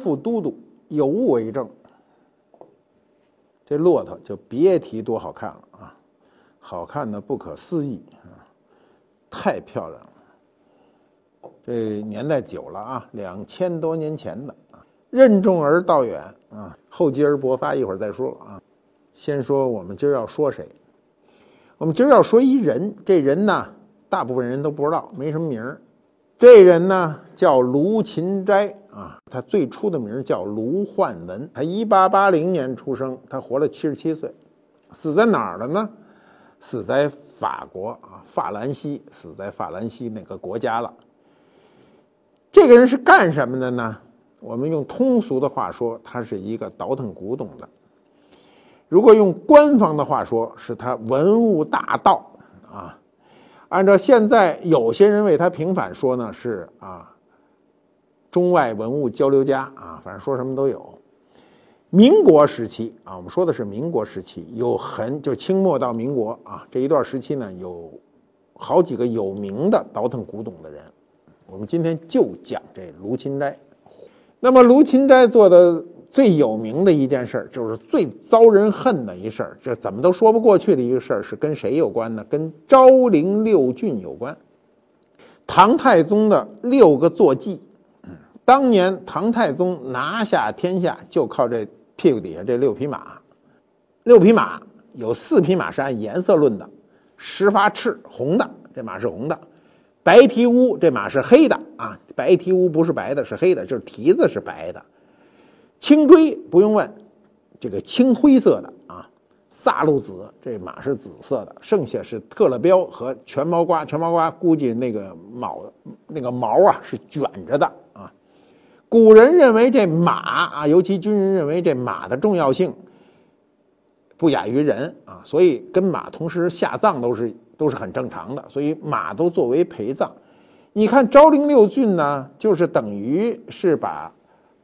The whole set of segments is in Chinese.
副都督，有物为证。这骆驼就别提多好看了啊，好看的不可思议啊，太漂亮了。这年代久了啊，两千多年前的啊，任重而道远啊，厚积而薄发，一会儿再说啊。先说我们今儿要说谁？我们今儿要说一人，这人呢，大部分人都不知道，没什么名儿。这人呢叫卢芹斋啊，他最初的名叫卢焕文，他一八八零年出生，他活了七十七岁，死在哪儿了呢？死在法国啊，法兰西，死在法兰西那个国家了。这个人是干什么的呢？我们用通俗的话说，他是一个倒腾古董的；如果用官方的话说，是他文物大盗啊。按照现在有些人为他平反说呢，是啊，中外文物交流家啊，反正说什么都有。民国时期啊，我们说的是民国时期，有很就清末到民国啊这一段时期呢，有好几个有名的倒腾古董的人。我们今天就讲这卢芹斋。那么卢芹斋做的。最有名的一件事儿，就是最遭人恨的一事儿，这怎么都说不过去的一个事儿，是跟谁有关呢？跟昭陵六骏有关。唐太宗的六个坐骑，当年唐太宗拿下天下就靠这屁股底下这六匹马。六匹马有四匹马是按颜色论的，十发赤红的，这马是红的；白蹄乌这马是黑的啊，白蹄乌不是白的，是黑的，就是蹄子是白的。青锥不用问，这个青灰色的啊，萨路子这马是紫色的，剩下是特勒标和全毛瓜。全毛瓜估计那个毛那个毛啊是卷着的。古人认为这马啊，尤其军人认为这马的重要性不亚于人啊，所以跟马同时下葬都是都是很正常的，所以马都作为陪葬。你看昭陵六骏呢，就是等于是把。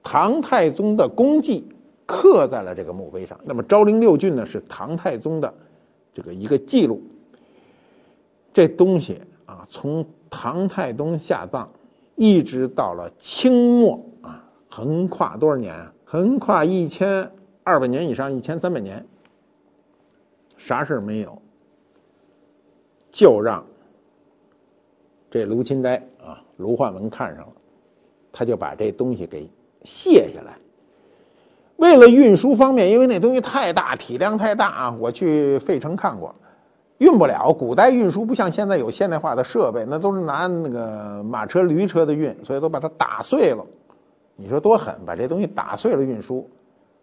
唐太宗的功绩刻在了这个墓碑上。那么昭陵六骏呢，是唐太宗的这个一个记录。这东西啊，从唐太宗下葬一直到了清末啊，横跨多少年？横跨一千二百年以上，一千三百年，啥事儿没有，就让这卢芹斋啊，卢焕文看上了，他就把这东西给。卸下来，为了运输方便，因为那东西太大，体量太大啊！我去费城看过，运不了。古代运输不像现在有现代化的设备，那都是拿那个马车、驴车的运，所以都把它打碎了。你说多狠，把这东西打碎了运输，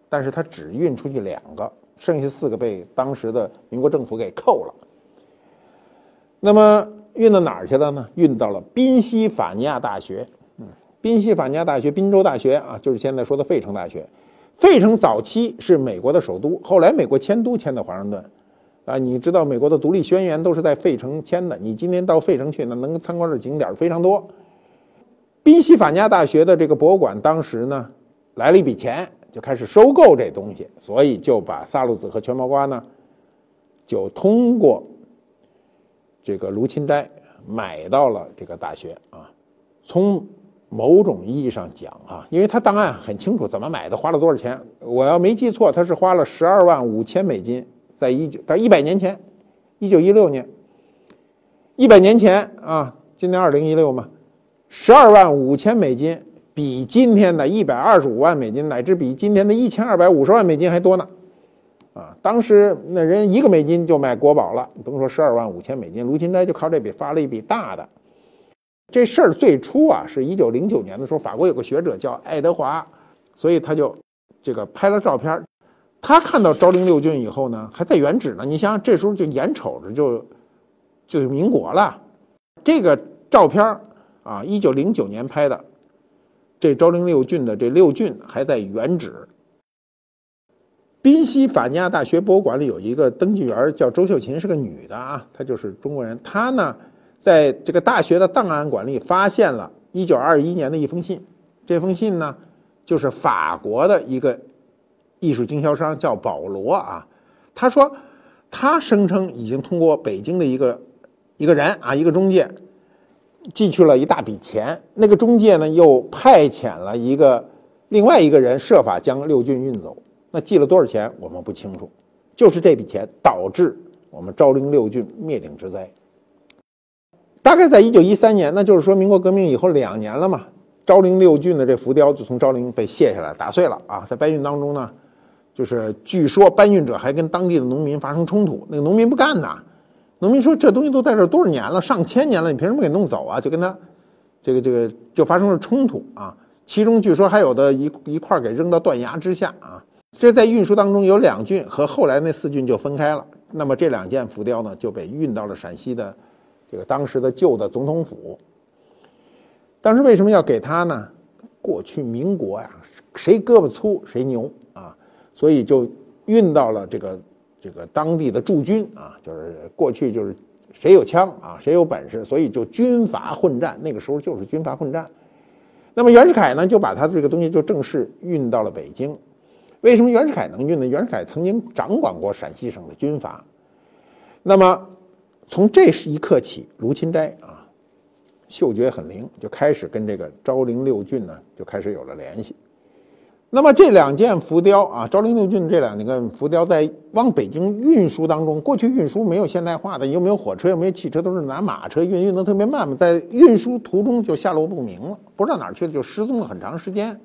但是它只运出去两个，剩下四个被当时的民国政府给扣了。那么运到哪儿去了呢？运到了宾夕法尼亚大学。嗯宾夕法尼亚大学、宾州大学啊，就是现在说的费城大学。费城早期是美国的首都，后来美国迁都迁到华盛顿。啊，你知道美国的独立宣言都是在费城签的。你今天到费城去，那能参观的景点非常多。宾夕法尼亚大学的这个博物馆当时呢，来了一笔钱，就开始收购这东西，所以就把萨路子和全毛瓜呢，就通过这个卢芹斋买到了这个大学啊，从。某种意义上讲啊，因为他档案很清楚怎么买的，花了多少钱。我要没记错，他是花了十二万五千美金，在一九在一百年前，一九一六年，一百年前啊，今年二零一六嘛，十二万五千美金比今天的一百二十五万美金，乃至比今天的一千二百五十万美金还多呢。啊，当时那人一个美金就买国宝了，甭说十二万五千美金，卢芹斋就靠这笔发了一笔大的。这事儿最初啊，是一九零九年的时候，法国有个学者叫爱德华，所以他就这个拍了照片。他看到昭陵六郡以后呢，还在原址呢。你想想，这时候就眼瞅着就就是民国了。这个照片啊，一九零九年拍的，这昭陵六郡的这六郡还在原址。宾夕法尼亚大学博物馆里有一个登记员叫周秀琴，是个女的啊，她就是中国人。她呢？在这个大学的档案馆里，发现了1921年的一封信。这封信呢，就是法国的一个艺术经销商叫保罗啊。他说，他声称已经通过北京的一个一个人啊，一个中介，寄去了一大笔钱。那个中介呢，又派遣了一个另外一个人设法将六郡运走，那寄了多少钱我们不清楚，就是这笔钱导致我们昭陵六郡灭顶之灾。大概在一九一三年，那就是说民国革命以后两年了嘛，昭陵六郡的这浮雕就从昭陵被卸下来打碎了啊，在搬运当中呢，就是据说搬运者还跟当地的农民发生冲突，那个农民不干呐，农民说这东西都在这多少年了，上千年了，你凭什么给弄走啊？就跟他这个这个就发生了冲突啊，其中据说还有的一一块给扔到断崖之下啊，这在运输当中有两郡和后来那四郡就分开了，那么这两件浮雕呢就被运到了陕西的。这个当时的旧的总统府，当时为什么要给他呢？过去民国呀，谁胳膊粗谁牛啊，所以就运到了这个这个当地的驻军啊，就是过去就是谁有枪啊，谁有本事，所以就军阀混战。那个时候就是军阀混战。那么袁世凯呢，就把他这个东西就正式运到了北京。为什么袁世凯能运呢？袁世凯曾经掌管过陕西省的军阀，那么。从这时一刻起，卢芹斋啊，嗅觉很灵，就开始跟这个昭陵六郡呢就开始有了联系。那么这两件浮雕啊，昭陵六骏这两个浮雕在往北京运输当中，过去运输没有现代化的，又没有火车，又没有汽车，都是拿马车运，运得特别慢嘛，在运输途中就下落不明了，不知道哪儿去了，就失踪了很长时间。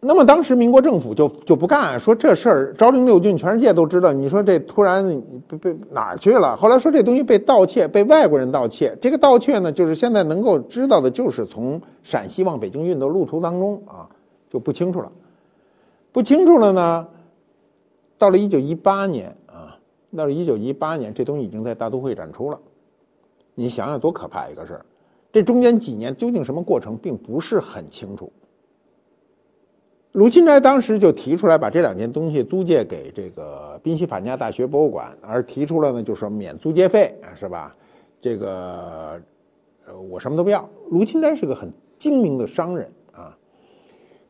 那么当时民国政府就就不干，说这事儿昭陵六骏全世界都知道。你说这突然被被哪儿去了？后来说这东西被盗窃，被外国人盗窃。这个盗窃呢，就是现在能够知道的，就是从陕西往北京运的路途当中啊，就不清楚了。不清楚了呢，到了一九一八年啊，到了一九一八年，这东西已经在大都会展出了。你想想多可怕一个事儿！这中间几年究竟什么过程，并不是很清楚。卢芹斋当时就提出来把这两件东西租借给这个宾夕法尼亚大学博物馆，而提出了呢，就是免租借费，是吧？这个，呃，我什么都不要。卢芹斋是个很精明的商人啊，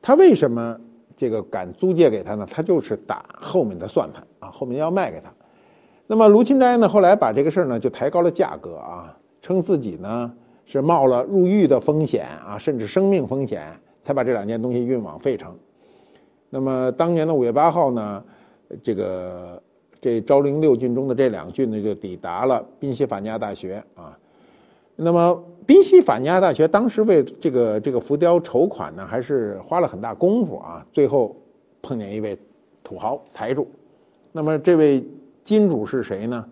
他为什么这个敢租借给他呢？他就是打后面的算盘啊，后面要卖给他。那么卢芹斋呢，后来把这个事儿呢就抬高了价格啊，称自己呢是冒了入狱的风险啊，甚至生命风险，才把这两件东西运往费城。那么当年的五月八号呢，这个这昭陵六郡中的这两郡呢，就抵达了宾夕法尼亚大学啊。那么宾夕法尼亚大学当时为这个这个浮雕筹款呢，还是花了很大功夫啊。最后碰见一位土豪财主，那么这位金主是谁呢？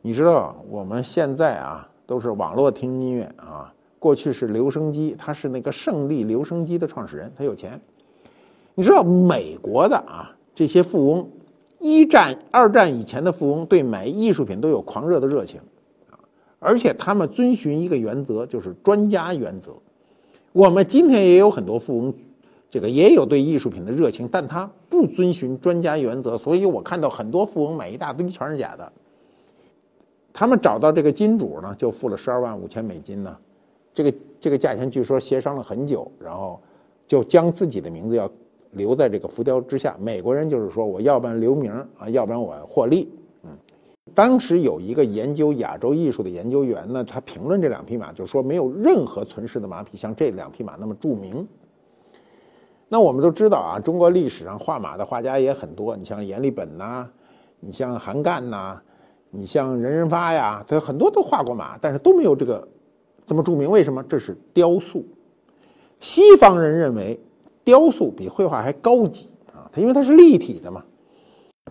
你知道我们现在啊都是网络听音乐啊，过去是留声机，他是那个胜利留声机的创始人，他有钱。你知道美国的啊这些富翁，一战、二战以前的富翁对买艺术品都有狂热的热情，而且他们遵循一个原则，就是专家原则。我们今天也有很多富翁，这个也有对艺术品的热情，但他不遵循专家原则，所以我看到很多富翁买一大堆全是假的。他们找到这个金主呢，就付了十二万五千美金呢，这个这个价钱据说协商了很久，然后就将自己的名字要。留在这个浮雕之下，美国人就是说，我要不然留名啊，要不然我获利。当时有一个研究亚洲艺术的研究员呢，他评论这两匹马，就说没有任何存世的马匹像这两匹马那么著名。那我们都知道啊，中国历史上画马的画家也很多，你像阎立本呐，你像韩干呐，你像任人发呀，他很多都画过马，但是都没有这个这么著名。为什么？这是雕塑。西方人认为。雕塑比绘画还高级啊！它因为它是立体的嘛。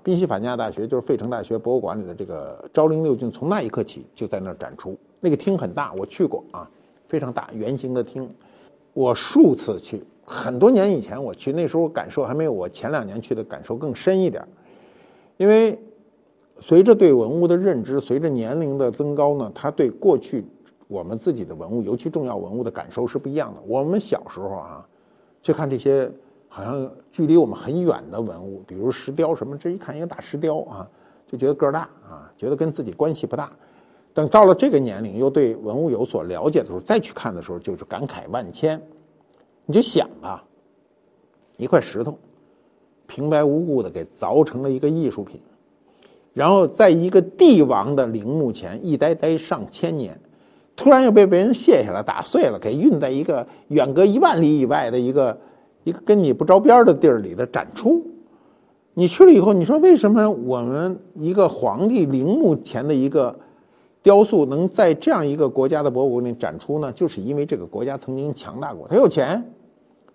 宾夕法尼亚大学就是费城大学博物馆里的这个昭陵六骏，从那一刻起就在那儿展出。那个厅很大，我去过啊，非常大，圆形的厅。我数次去，很多年以前我去，那时候感受还没有我前两年去的感受更深一点。因为随着对文物的认知，随着年龄的增高呢，他对过去我们自己的文物，尤其重要文物的感受是不一样的。我们小时候啊。去看这些好像距离我们很远的文物，比如石雕什么，这一看一个大石雕啊，就觉得个儿大啊，觉得跟自己关系不大。等到了这个年龄，又对文物有所了解的时候，再去看的时候，就是感慨万千。你就想啊，一块石头平白无故的给凿成了一个艺术品，然后在一个帝王的陵墓前一待待上千年。突然又被别人卸下来打碎了，给运在一个远隔一万里以外的一个一个跟你不着边的地儿里的展出。你去了以后，你说为什么我们一个皇帝陵墓前的一个雕塑能在这样一个国家的博物馆里展出呢？就是因为这个国家曾经强大过，他有钱，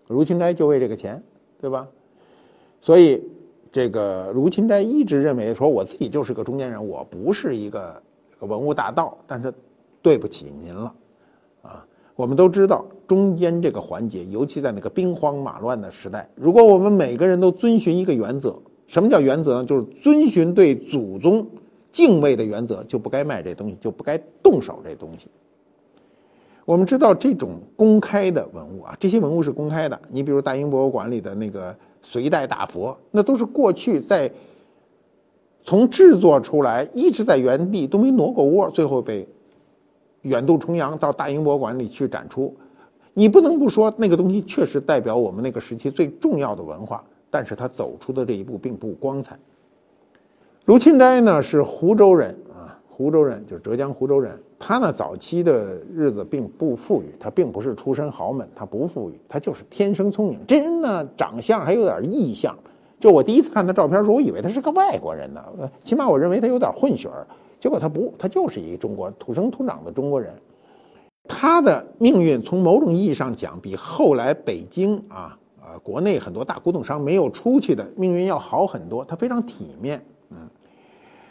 卢芹斋就为这个钱，对吧？所以这个卢芹斋一直认为说，我自己就是个中间人，我不是一个文物大盗。但是对不起您了，啊，我们都知道中间这个环节，尤其在那个兵荒马乱的时代，如果我们每个人都遵循一个原则。什么叫原则呢？就是遵循对祖宗敬畏的原则，就不该卖这东西，就不该动手这东西。我们知道这种公开的文物啊，这些文物是公开的。你比如大英博物馆里的那个隋代大佛，那都是过去在从制作出来一直在原地都没挪过窝，最后被远渡重洋到大英博物馆里去展出。你不能不说那个东西确实代表我们那个时期最重要的文化。但是他走出的这一步并不光彩。卢芹斋呢是湖州人啊，湖州人就是浙江湖州人。他呢早期的日子并不富裕，他并不是出身豪门，他不富裕，他就是天生聪明。这人呢长相还有点异相，就我第一次看他照片时候，我以为他是个外国人呢，起码我认为他有点混血儿。结果他不，他就是一个中国土生土长的中国人。他的命运从某种意义上讲，比后来北京啊。国内很多大古董商没有出去的命运要好很多，他非常体面，嗯。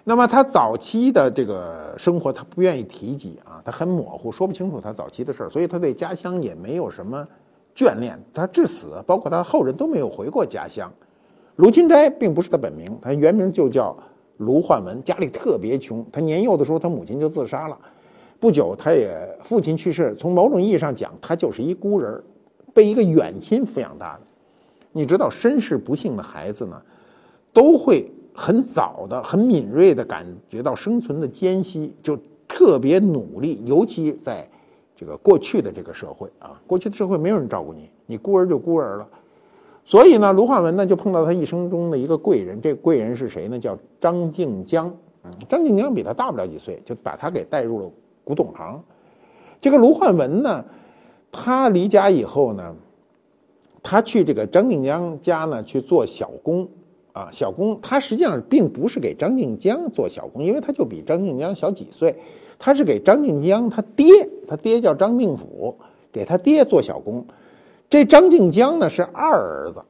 那么他早期的这个生活，他不愿意提及啊，他很模糊，说不清楚他早期的事儿，所以他对家乡也没有什么眷恋。他至死，包括他后人都没有回过家乡。卢芹斋并不是他本名，他原名就叫卢焕文，家里特别穷。他年幼的时候，他母亲就自杀了，不久他也父亲去世。从某种意义上讲，他就是一孤人，被一个远亲抚养大的。你知道，身世不幸的孩子呢，都会很早的、很敏锐的感觉到生存的艰辛，就特别努力。尤其在这个过去的这个社会啊，过去的社会没有人照顾你，你孤儿就孤儿了。所以呢，卢焕文呢就碰到他一生中的一个贵人，这贵人是谁呢？叫张静江。嗯，张静江比他大不了几岁，就把他给带入了古董行。这个卢焕文呢，他离家以后呢。他去这个张静江家呢去做小工，啊，小工。他实际上并不是给张静江做小工，因为他就比张静江小几岁。他是给张静江他爹，他爹叫张定甫，给他爹做小工。这张静江呢是二儿子，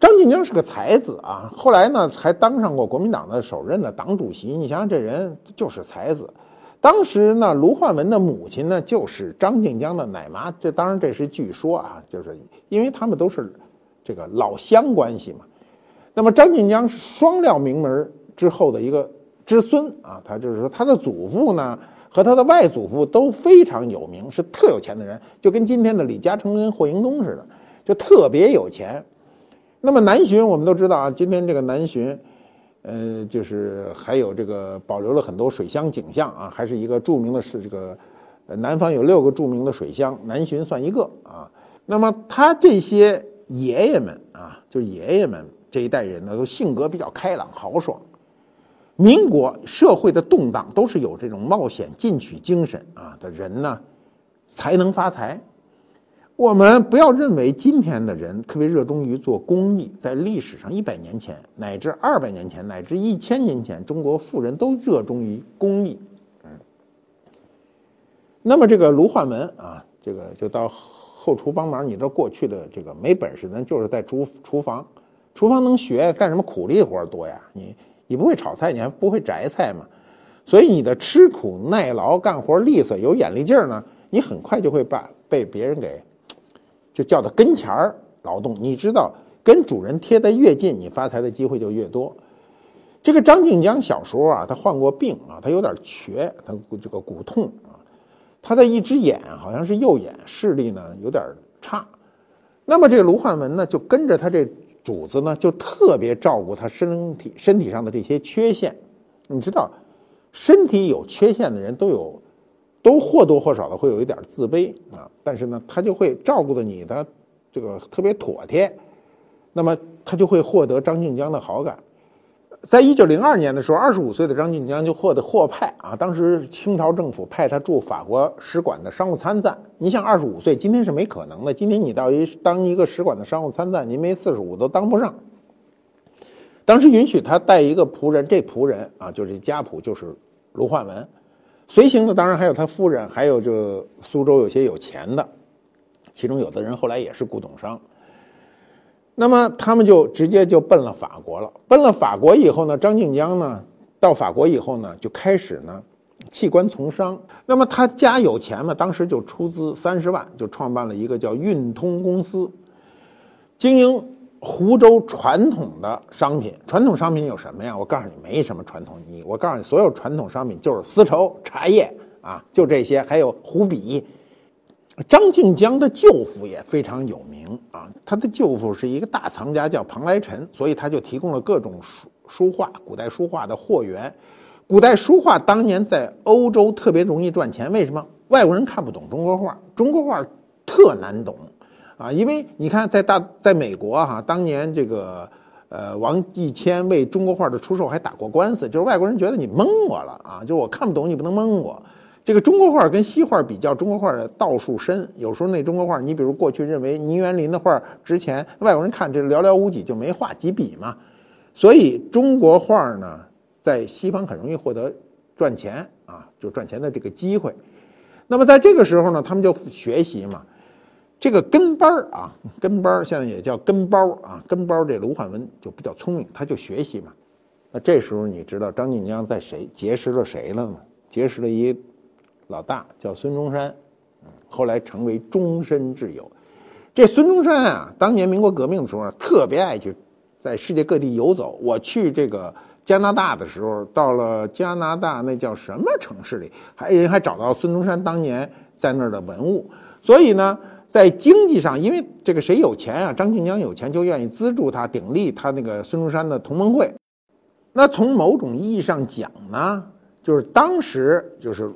张静江是个才子啊。后来呢还当上过国民党的首任的党主席。你想想这人就是才子。当时呢，卢焕文的母亲呢，就是张静江的奶妈。这当然这是据说啊，就是因为他们都是这个老乡关系嘛。那么张静江是双料名门之后的一个之孙啊，他就是说他的祖父呢和他的外祖父都非常有名，是特有钱的人，就跟今天的李嘉诚跟霍英东似的，就特别有钱。那么南巡我们都知道啊，今天这个南巡。呃，就是还有这个保留了很多水乡景象啊，还是一个著名的是这个，南方有六个著名的水乡，南浔算一个啊。那么他这些爷爷们啊，就爷爷们这一代人呢，都性格比较开朗豪爽。民国社会的动荡都是有这种冒险进取精神啊的人呢，才能发财。我们不要认为今天的人特别热衷于做公益，在历史上一百年前乃至二百年前乃至一千年前，中国富人都热衷于公益。嗯，那么这个卢焕文啊，这个就到后厨帮忙。你知道过去的这个没本事的，就是在厨厨房，厨房能学干什么苦力活多呀？你你不会炒菜，你还不会摘菜嘛？所以你的吃苦耐劳、干活利索、有眼力劲儿呢，你很快就会把被别人给。就叫到跟前儿劳动，你知道，跟主人贴得越近，你发财的机会就越多。这个张静江小时候啊，他患过病啊，他有点瘸，他这个骨痛啊，他的一只眼好像是右眼，视力呢有点差。那么这个卢焕文呢，就跟着他这主子呢，就特别照顾他身体身体上的这些缺陷。你知道，身体有缺陷的人都有。都或多或少的会有一点自卑啊，但是呢，他就会照顾的你的这个特别妥帖，那么他就会获得张静江的好感。在一九零二年的时候，二十五岁的张晋江就获得获派啊，当时清朝政府派他驻法国使馆的商务参赞。你想，二十五岁，今天是没可能的。今天你到一当一个使馆的商务参赞，您没四十五都当不上。当时允许他带一个仆人，这仆人啊，就是家仆，就是卢焕文。随行的当然还有他夫人，还有就苏州有些有钱的，其中有的人后来也是古董商。那么他们就直接就奔了法国了。奔了法国以后呢，张静江呢到法国以后呢，就开始呢弃官从商。那么他家有钱嘛，当时就出资三十万，就创办了一个叫运通公司，经营湖州传统的商品。传统商品有什么呀？我告诉你，没什么传统。你我告诉你，所有传统商品就是丝绸、茶叶啊，就这些，还有湖笔。张静江的舅父也非常有名啊，他的舅父是一个大藏家，叫庞来臣，所以他就提供了各种书书画、古代书画的货源。古代书画当年在欧洲特别容易赚钱，为什么？外国人看不懂中国画，中国画特难懂啊！因为你看，在大在美国哈，当年这个呃王继谦为中国画的出售还打过官司，就是外国人觉得你蒙我了啊，就我看不懂，你不能蒙我。这个中国画跟西画比较，中国画的道数深。有时候那中国画，你比如过去认为倪元林的画值钱，外国人看这寥寥无几，就没画几笔嘛。所以中国画呢，在西方很容易获得赚钱啊，就赚钱的这个机会。那么在这个时候呢，他们就学习嘛。这个跟班儿啊，跟班儿现在也叫跟包啊，跟包这卢焕文就比较聪明，他就学习嘛。那这时候你知道张晋江在谁结识了谁了吗？结识了一。老大叫孙中山，后来成为终身挚友。这孙中山啊，当年民国革命的时候特别爱去在世界各地游走。我去这个加拿大的时候，到了加拿大那叫什么城市里，还人还找到孙中山当年在那儿的文物。所以呢，在经济上，因为这个谁有钱啊，张静江有钱，就愿意资助他，鼎立他那个孙中山的同盟会。那从某种意义上讲呢，就是当时就是。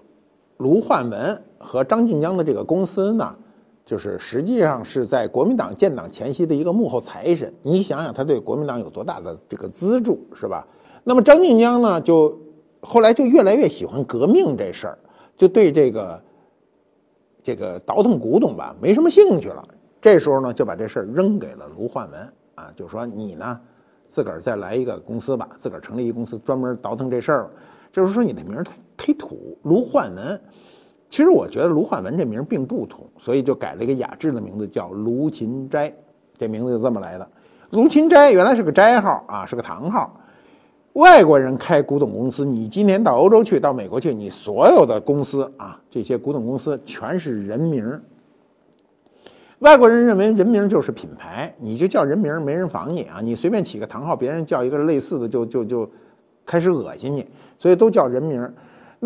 卢焕文和张静江的这个公司呢，就是实际上是在国民党建党前夕的一个幕后财神。你想想，他对国民党有多大的这个资助，是吧？那么张静江呢，就后来就越来越喜欢革命这事儿，就对这个这个倒腾古董吧没什么兴趣了。这时候呢，就把这事儿扔给了卢焕文啊，就说你呢，自个儿再来一个公司吧，自个儿成立一公司，专门倒腾这事儿。就是说你的名儿忒土，卢焕文。其实我觉得卢焕文这名并不土，所以就改了一个雅致的名字，叫卢芹斋。这名字就这么来的。卢芹斋原来是个斋号啊，是个堂号。外国人开古董公司，你今年到欧洲去，到美国去，你所有的公司啊，这些古董公司全是人名。外国人认为人名就是品牌，你就叫人名，没人仿你啊。你随便起个堂号，别人叫一个类似的，就就就。开始恶心你，所以都叫人名。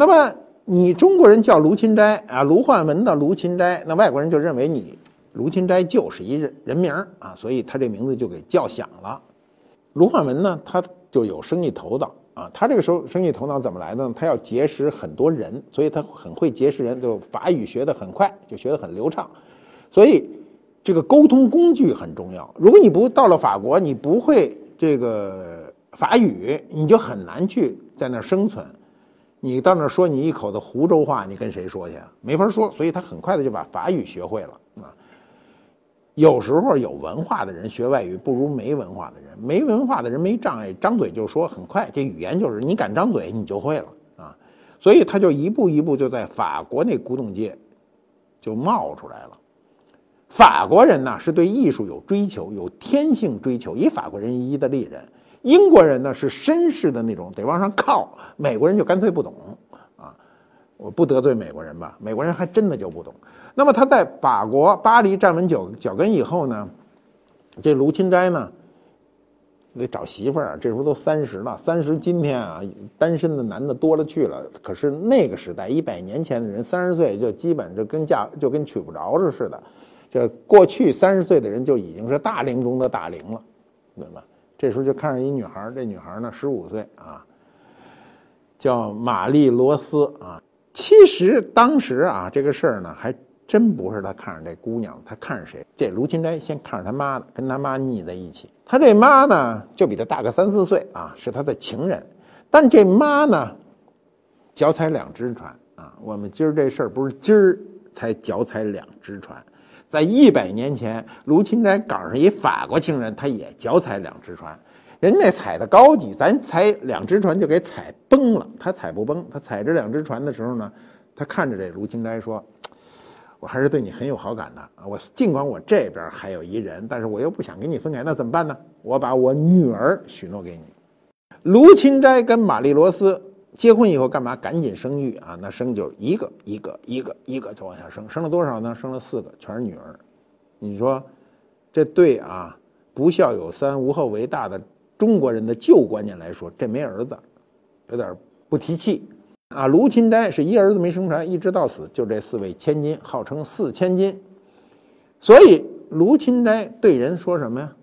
那么你中国人叫卢芹斋啊，卢焕文的卢芹斋，那外国人就认为你卢芹斋就是一人人名啊，所以他这名字就给叫响了。卢焕文呢，他就有生意头脑啊，他这个时候生意头脑怎么来的呢？他要结识很多人，所以他很会结识人，就法语学得很快，就学得很流畅。所以这个沟通工具很重要。如果你不到了法国，你不会这个。法语你就很难去在那儿生存，你到那儿说你一口的湖州话，你跟谁说去？没法说，所以他很快的就把法语学会了啊。有时候有文化的人学外语不如没文化的人，没文化的人没障碍，张嘴就说很快。这语言就是你敢张嘴，你就会了啊。所以他就一步一步就在法国那古董界就冒出来了。法国人呢是对艺术有追求，有天性追求，以法国人，意大利人。英国人呢是绅士的那种，得往上靠；美国人就干脆不懂啊！我不得罪美国人吧？美国人还真的就不懂。那么他在法国巴黎站稳脚脚跟以后呢，这卢芹斋呢得找媳妇儿，这时候都三十了。三十今天啊，单身的男的多了去了。可是那个时代，一百年前的人三十岁就基本就跟嫁就跟娶不着似的。这过去三十岁的人就已经是大龄中的大龄了，对吧？这时候就看上一女孩这女孩呢十五岁啊，叫玛丽罗斯啊。其实当时啊，这个事儿呢还真不是他看上这姑娘，他看上谁？这卢芹斋先看上他妈的，跟他妈腻在一起。他这妈呢，就比他大个三四岁啊，是他的情人。但这妈呢，脚踩两只船啊。我们今儿这事儿不是今儿才脚踩两只船，在一百年前，卢芹斋赶上一法国情人，他也脚踩两只船。人家那踩的高级，咱踩两只船就给踩崩了。他踩不崩，他踩着两只船的时候呢，他看着这卢芹斋说。我还是对你很有好感的啊！我尽管我这边还有一人，但是我又不想跟你分开，那怎么办呢？我把我女儿许诺给你。卢芹斋跟玛丽罗斯结婚以后干嘛？赶紧生育啊！那生就一个一个一个一个就往下生，生了多少呢？生了四个，全是女儿。你说这对啊？不孝有三，无后为大的中国人的旧观念来说，这没儿子，有点不提气。啊，卢芹斋是一儿子没生出来，一直到死就这四位千金，号称四千金。所以卢芹斋对人说什么呀？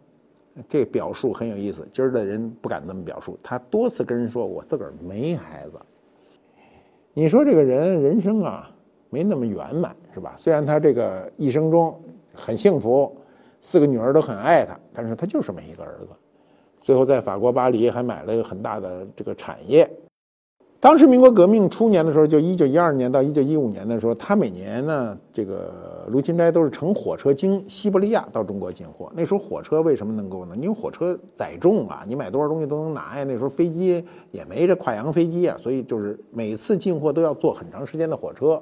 这表述很有意思。今儿的人不敢这么表述，他多次跟人说：“我自个儿没孩子。”你说这个人人生啊，没那么圆满，是吧？虽然他这个一生中很幸福，四个女儿都很爱他，但是他就是没一个儿子。最后在法国巴黎还买了一个很大的这个产业。当时民国革命初年的时候，就一九一二年到一九一五年的时候，他每年呢，这个卢芹斋都是乘火车经西伯利亚到中国进货。那时候火车为什么能够呢？因为火车载重啊，你买多少东西都能拿呀。那时候飞机也没这跨洋飞机啊，所以就是每次进货都要坐很长时间的火车。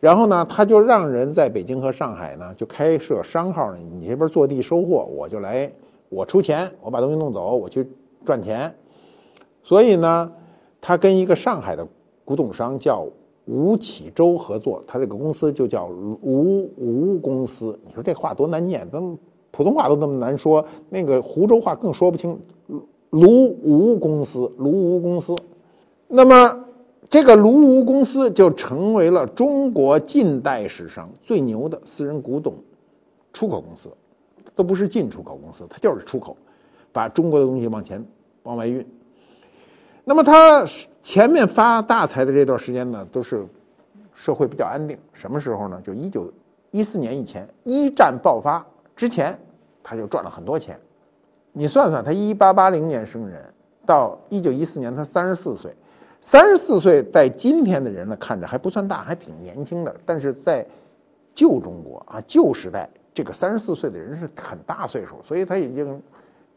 然后呢，他就让人在北京和上海呢就开设商号呢，你这边坐地收货，我就来，我出钱，我把东西弄走，我去赚钱。所以呢。他跟一个上海的古董商叫吴启洲合作，他这个公司就叫吴吴公司。你说这话多难念，咱们普通话都这么难说，那个湖州话更说不清。卢吴公司，卢吴公司。那么这个卢吴公司就成为了中国近代史上最牛的私人古董出口公司，都不是进出口公司，它就是出口，把中国的东西往前往外运。那么他前面发大财的这段时间呢，都是社会比较安定。什么时候呢？就一九一四年以前，一战爆发之前，他就赚了很多钱。你算算，他一八八零年生人，到一九一四年他三十四岁，三十四岁在今天的人呢看着还不算大，还挺年轻的。但是在旧中国啊，旧时代，这个三十四岁的人是很大岁数，所以他已经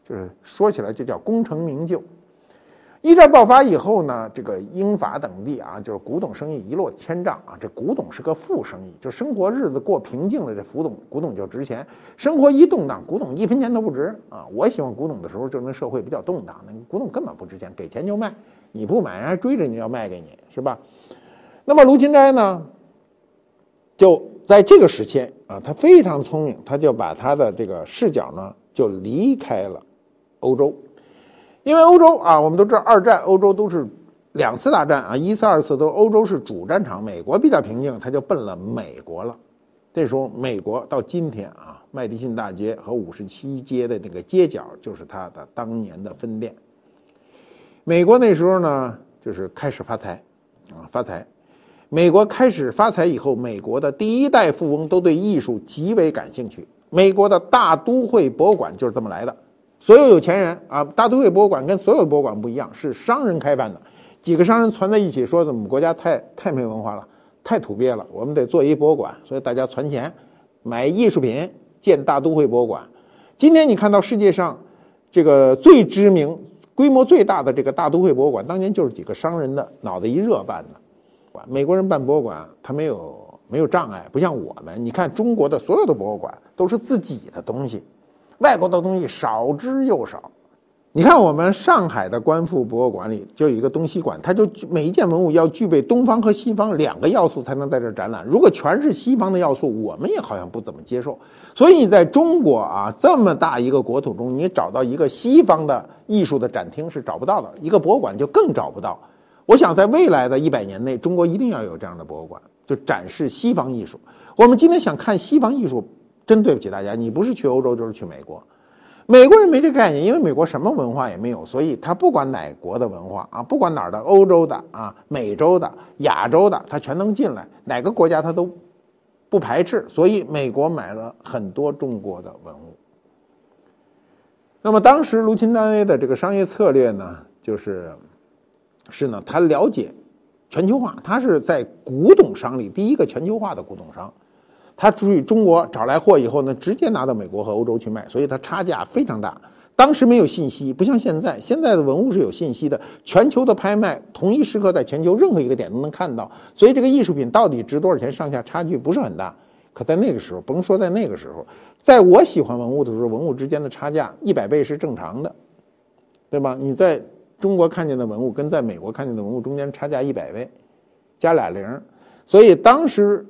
就是说起来就叫功成名就。一战爆发以后呢，这个英法等地啊，就是古董生意一落千丈啊。这古董是个副生意，就生活日子过平静了，这古董古董就值钱；生活一动荡，古董一分钱都不值啊。我喜欢古董的时候，就那社会比较动荡，那古董根本不值钱，给钱就卖，你不买人家追着你要卖给你，是吧？那么卢芹斋呢，就在这个时期啊，他非常聪明，他就把他的这个视角呢，就离开了欧洲。因为欧洲啊，我们都知道二战，欧洲都是两次大战啊，一次、二次都欧洲是主战场。美国比较平静，他就奔了美国了。这时候，美国到今天啊，麦迪逊大街和五十七街的那个街角就是他的当年的分店。美国那时候呢，就是开始发财啊，发财。美国开始发财以后，美国的第一代富翁都对艺术极为感兴趣。美国的大都会博物馆就是这么来的。所有有钱人啊，大都会博物馆跟所有博物馆不一样，是商人开办的。几个商人攒在一起，说我们国家太太没文化了，太土鳖了，我们得做一博物馆。所以大家攒钱买艺术品建大都会博物馆。今天你看到世界上这个最知名、规模最大的这个大都会博物馆，当年就是几个商人的脑子一热办的。美国人办博物馆，他没有没有障碍，不像我们。你看中国的所有的博物馆都是自己的东西。外国的东西少之又少，你看我们上海的观复博物馆里就有一个东西馆，它就每一件文物要具备东方和西方两个要素才能在这儿展览。如果全是西方的要素，我们也好像不怎么接受。所以你在中国啊这么大一个国土中，你找到一个西方的艺术的展厅是找不到的，一个博物馆就更找不到。我想在未来的一百年内，中国一定要有这样的博物馆，就展示西方艺术。我们今天想看西方艺术。真对不起大家，你不是去欧洲就是去美国。美国人没这概念，因为美国什么文化也没有，所以他不管哪国的文化啊，不管哪儿的，欧洲的啊、美洲的、亚洲的，他全能进来，哪个国家他都不排斥，所以美国买了很多中国的文物。那么当时卢芹斋的这个商业策略呢，就是是呢，他了解全球化，他是在古董商里第一个全球化的古董商。他去中国找来货以后呢，直接拿到美国和欧洲去卖，所以它差价非常大。当时没有信息，不像现在，现在的文物是有信息的，全球的拍卖，同一时刻在全球任何一个点都能看到，所以这个艺术品到底值多少钱，上下差距不是很大。可在那个时候，甭说在那个时候，在我喜欢文物的时候，文物之间的差价一百倍是正常的，对吧？你在中国看见的文物跟在美国看见的文物中间差价一百倍，加俩零，所以当时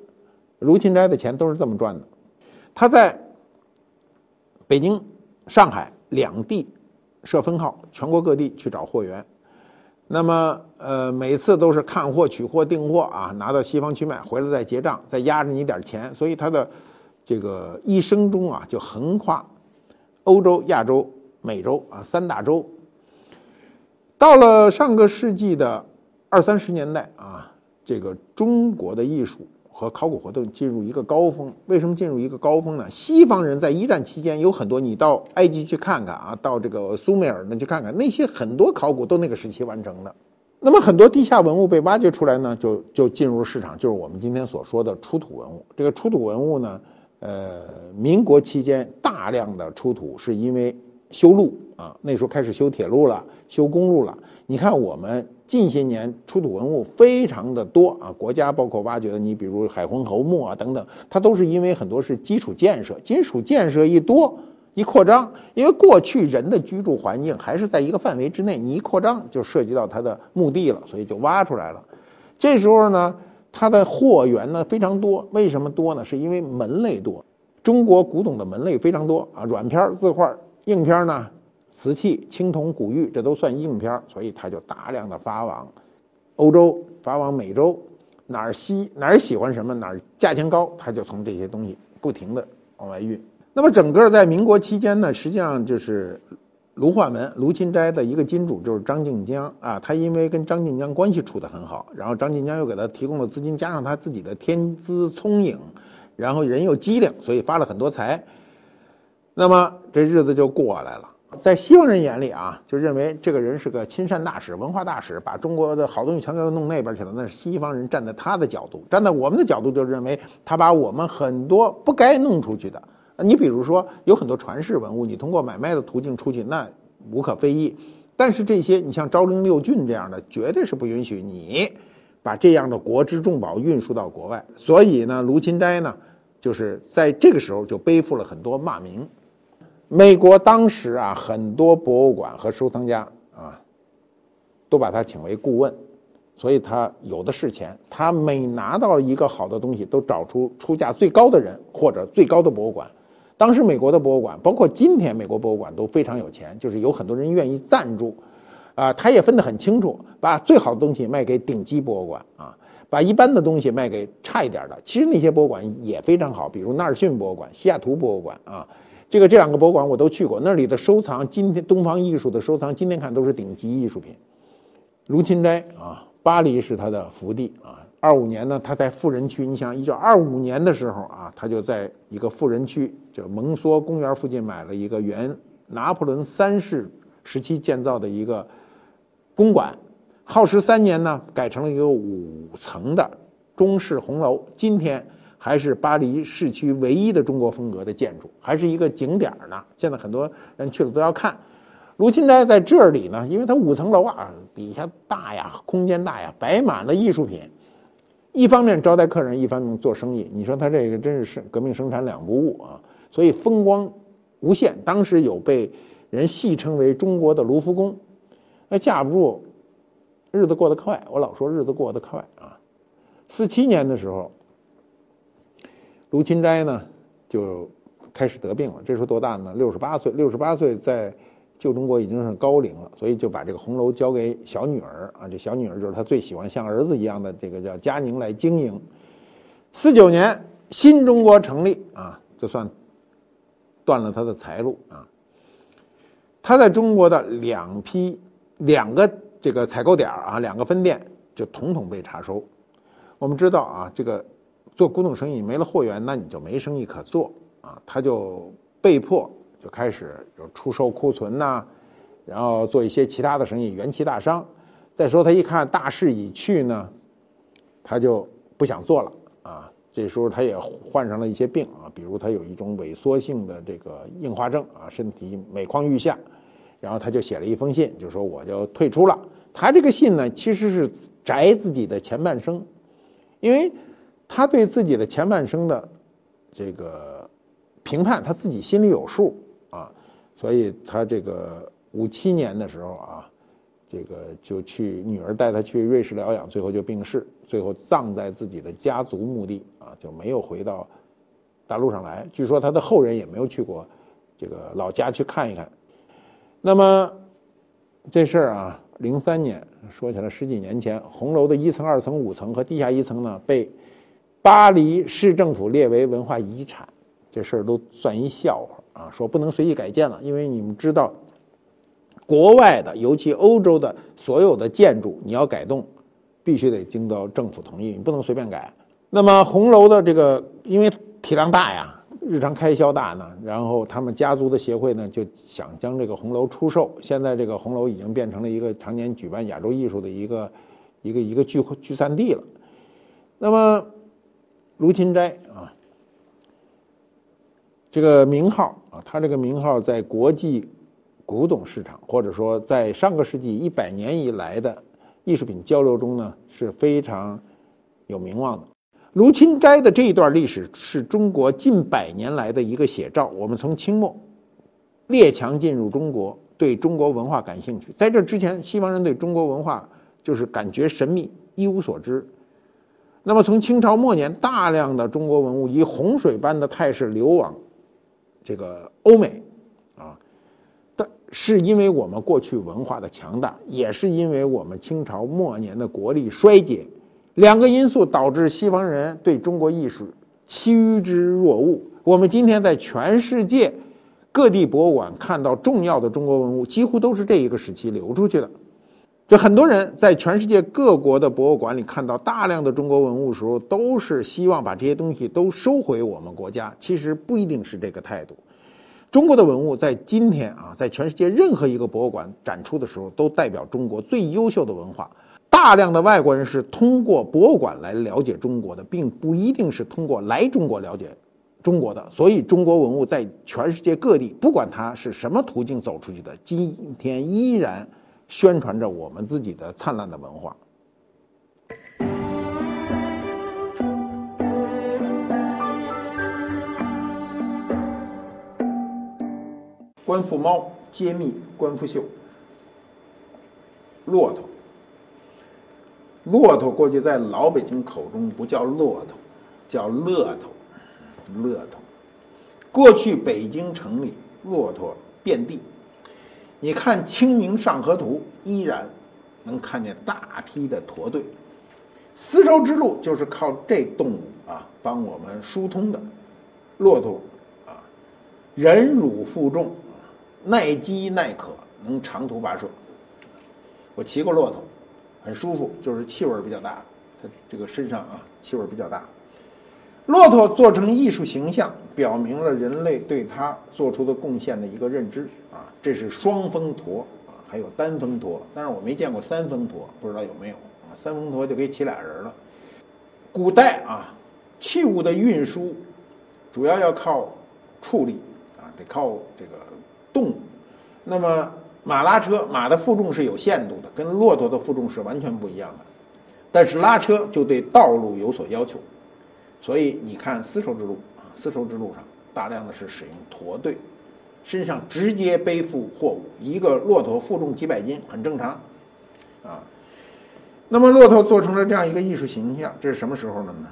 卢芹斋的钱都是这么赚的。他在北京、上海两地设分号，全国各地去找货源。那么，呃，每次都是看货、取货、订货啊，拿到西方去卖，回来再结账，再压着你点钱。所以他的这个一生中啊，就横跨欧洲、亚洲、美洲啊三大洲。到了上个世纪的二三十年代啊，这个中国的艺术。和考古活动进入一个高峰，为什么进入一个高峰呢？西方人在一战期间有很多，你到埃及去看看啊，到这个苏美尔呢去看看，那些很多考古都那个时期完成的。那么很多地下文物被挖掘出来呢，就就进入市场，就是我们今天所说的出土文物。这个出土文物呢，呃，民国期间大量的出土是因为修路啊，那时候开始修铁路了，修公路了。你看我们。近些年出土文物非常的多啊，国家包括挖掘的，你比如海昏侯墓啊等等，它都是因为很多是基础建设，基础建设一多一扩张，因为过去人的居住环境还是在一个范围之内，你一扩张就涉及到它的墓地了，所以就挖出来了。这时候呢，它的货源呢非常多，为什么多呢？是因为门类多，中国古董的门类非常多啊，软片、字画、硬片呢。瓷器、青铜、古玉，这都算硬片所以他就大量的发往欧洲、发往美洲，哪儿稀哪儿喜欢什么，哪儿价钱高，他就从这些东西不停的往外运。那么整个在民国期间呢，实际上就是卢化门、卢芹斋的一个金主就是张静江啊，他因为跟张静江关系处得很好，然后张静江又给他提供了资金，加上他自己的天资聪颖，然后人又机灵，所以发了很多财。那么这日子就过来了。在西方人眼里啊，就认为这个人是个亲善大使、文化大使，把中国的好东西全给弄那边去了。那是西方人站在他的角度，站在我们的角度就认为他把我们很多不该弄出去的。你比如说，有很多传世文物，你通过买卖的途径出去，那无可非议。但是这些，你像昭陵六骏这样的，绝对是不允许你把这样的国之重宝运输到国外。所以呢，卢芹斋呢，就是在这个时候就背负了很多骂名。美国当时啊，很多博物馆和收藏家啊，都把他请为顾问，所以他有的是钱。他每拿到一个好的东西，都找出出价最高的人或者最高的博物馆。当时美国的博物馆，包括今天美国博物馆都非常有钱，就是有很多人愿意赞助。啊，他也分得很清楚，把最好的东西卖给顶级博物馆啊，把一般的东西卖给差一点的。其实那些博物馆也非常好，比如纳尔逊博物馆、西雅图博物馆啊。这个这两个博物馆我都去过，那里的收藏，今天东方艺术的收藏，今天看都是顶级艺术品。卢芹斋啊，巴黎是他的福地啊。二五年呢，他在富人区，你想一九二五年的时候啊，他就在一个富人区，就蒙梭公园附近买了一个原拿破仑三世时期建造的一个公馆，耗时三年呢，改成了一个五层的中式红楼。今天。还是巴黎市区唯一的中国风格的建筑，还是一个景点呢。现在很多人去了都要看。卢芹斋在这里呢，因为它五层楼啊，底下大呀，空间大呀，摆满了艺术品。一方面招待客人，一方面做生意。你说他这个真是是革命生产两不误啊，所以风光无限。当时有被人戏称为中国的卢浮宫。那架不住日子过得快，我老说日子过得快啊。四七年的时候。卢芹斋呢，就开始得病了。这时候多大呢？六十八岁。六十八岁在旧中国已经是高龄了，所以就把这个红楼交给小女儿啊。这小女儿就是他最喜欢像儿子一样的这个叫佳宁来经营。四九年，新中国成立啊，就算断了他的财路啊。他在中国的两批两个这个采购点啊，两个分店就统统被查收。我们知道啊，这个。做古董生意没了货源，那你就没生意可做啊。他就被迫就开始就出售库存呐，然后做一些其他的生意，元气大伤。再说他一看大势已去呢，他就不想做了啊。这时候他也患上了一些病啊，比如他有一种萎缩性的这个硬化症啊，身体每况愈下。然后他就写了一封信，就说我就退出了。他这个信呢，其实是宅自己的前半生，因为他对自己的前半生的这个评判，他自己心里有数啊。所以他这个五七年的时候啊，这个就去女儿带他去瑞士疗养，最后就病逝，最后葬在自己的家族墓地啊，就没有回到大陆上来。据说他的后人也没有去过这个老家去看一看。那么这事儿啊，零三年说起来十几年前，红楼的一层、二层、五层和地下一层呢，被巴黎市政府列为文化遗产。这事儿都算一笑话啊，说不能随意改建了，因为你们知道，国外的，尤其欧洲的所有的建筑，你要改动，必须得经到政府同意，你不能随便改。那么红楼的这个，因为体量大呀。日常开销大呢，然后他们家族的协会呢就想将这个红楼出售。现在这个红楼已经变成了一个常年举办亚洲艺术的一个一个一个聚会聚散地了。那么卢芹斋啊，这个名号啊，他这个名号在国际古董市场，或者说在上个世纪一百年以来的艺术品交流中呢，是非常有名望的。卢芹斋的这一段历史是中国近百年来的一个写照。我们从清末列强进入中国，对中国文化感兴趣。在这之前，西方人对中国文化就是感觉神秘，一无所知。那么，从清朝末年，大量的中国文物以洪水般的态势流往这个欧美，啊，但是因为我们过去文化的强大，也是因为我们清朝末年的国力衰竭。两个因素导致西方人对中国艺术趋之若鹜。我们今天在全世界各地博物馆看到重要的中国文物，几乎都是这一个时期流出去的。就很多人在全世界各国的博物馆里看到大量的中国文物时候，都是希望把这些东西都收回我们国家。其实不一定是这个态度。中国的文物在今天啊，在全世界任何一个博物馆展出的时候，都代表中国最优秀的文化。大量的外国人是通过博物馆来了解中国的，并不一定是通过来中国了解中国的。所以，中国文物在全世界各地，不管它是什么途径走出去的，今天依然宣传着我们自己的灿烂的文化。官复猫揭秘官复秀，骆驼。骆驼过去在老北京口中不叫骆驼，叫乐头，乐头。过去北京城里骆驼遍地，你看《清明上河图》，依然能看见大批的驼队。丝绸之路就是靠这动物啊帮我们疏通的。骆驼啊，忍辱负重，耐饥耐渴，能长途跋涉。我骑过骆驼。很舒服，就是气味比较大，它这个身上啊气味比较大。骆驼做成艺术形象，表明了人类对它做出的贡献的一个认知啊。这是双峰驼啊，还有单峰驼，但是我没见过三峰驼，不知道有没有啊？三峰驼就可以骑俩人了。古代啊，器物的运输主要要靠畜力啊，得靠这个动物，那么。马拉车，马的负重是有限度的，跟骆驼的负重是完全不一样的。但是拉车就对道路有所要求，所以你看丝绸之路，丝绸之路上大量的是使用驼队，身上直接背负货物，一个骆驼负重几百斤，很正常，啊。那么骆驼做成了这样一个艺术形象，这是什么时候的呢？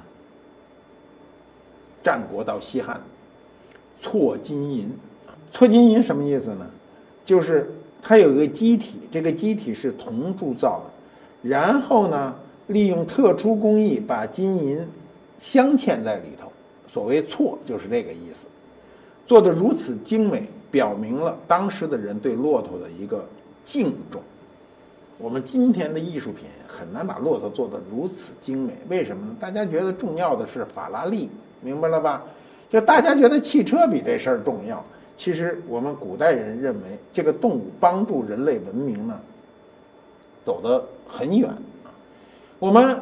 战国到西汉，错金银，错金银什么意思呢？就是。它有一个机体，这个机体是铜铸造的，然后呢，利用特殊工艺把金银镶嵌在里头。所谓错，就是这个意思。做的如此精美，表明了当时的人对骆驼的一个敬重。我们今天的艺术品很难把骆驼做得如此精美，为什么呢？大家觉得重要的是法拉利，明白了吧？就大家觉得汽车比这事儿重要。其实我们古代人认为，这个动物帮助人类文明呢，走得很远啊。我们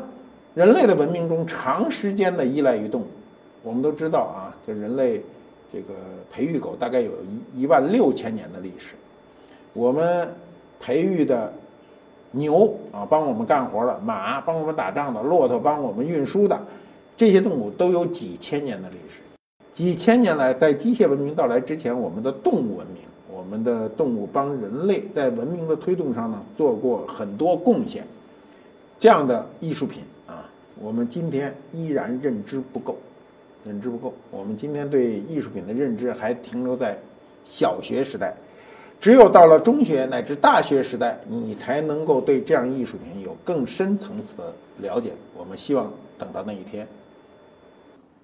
人类的文明中长时间的依赖于动物，我们都知道啊，这人类这个培育狗大概有一一万六千年的历史，我们培育的牛啊，帮我们干活的马，帮我们打仗的骆驼，帮我们运输的这些动物都有几千年的历史。几千年来，在机械文明到来之前，我们的动物文明，我们的动物帮人类在文明的推动上呢做过很多贡献。这样的艺术品啊，我们今天依然认知不够，认知不够。我们今天对艺术品的认知还停留在小学时代，只有到了中学乃至大学时代，你才能够对这样艺术品有更深层次的了解。我们希望等到那一天。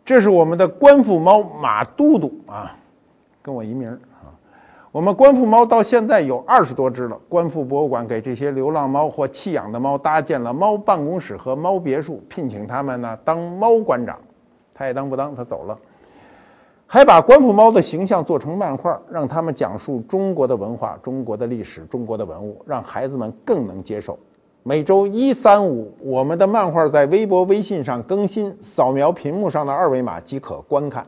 这是我们的官复猫马都督啊，跟我一名儿啊。我们官复猫到现在有二十多只了。官复博物馆给这些流浪猫或弃养的猫搭建了猫办公室和猫别墅，聘请他们呢当猫馆长，他爱当不当，他走了。还把官府猫的形象做成漫画，让他们讲述中国的文化、中国的历史、中国的文物，让孩子们更能接受。每周一、三、五，我们的漫画在微博、微信上更新，扫描屏幕上的二维码即可观看。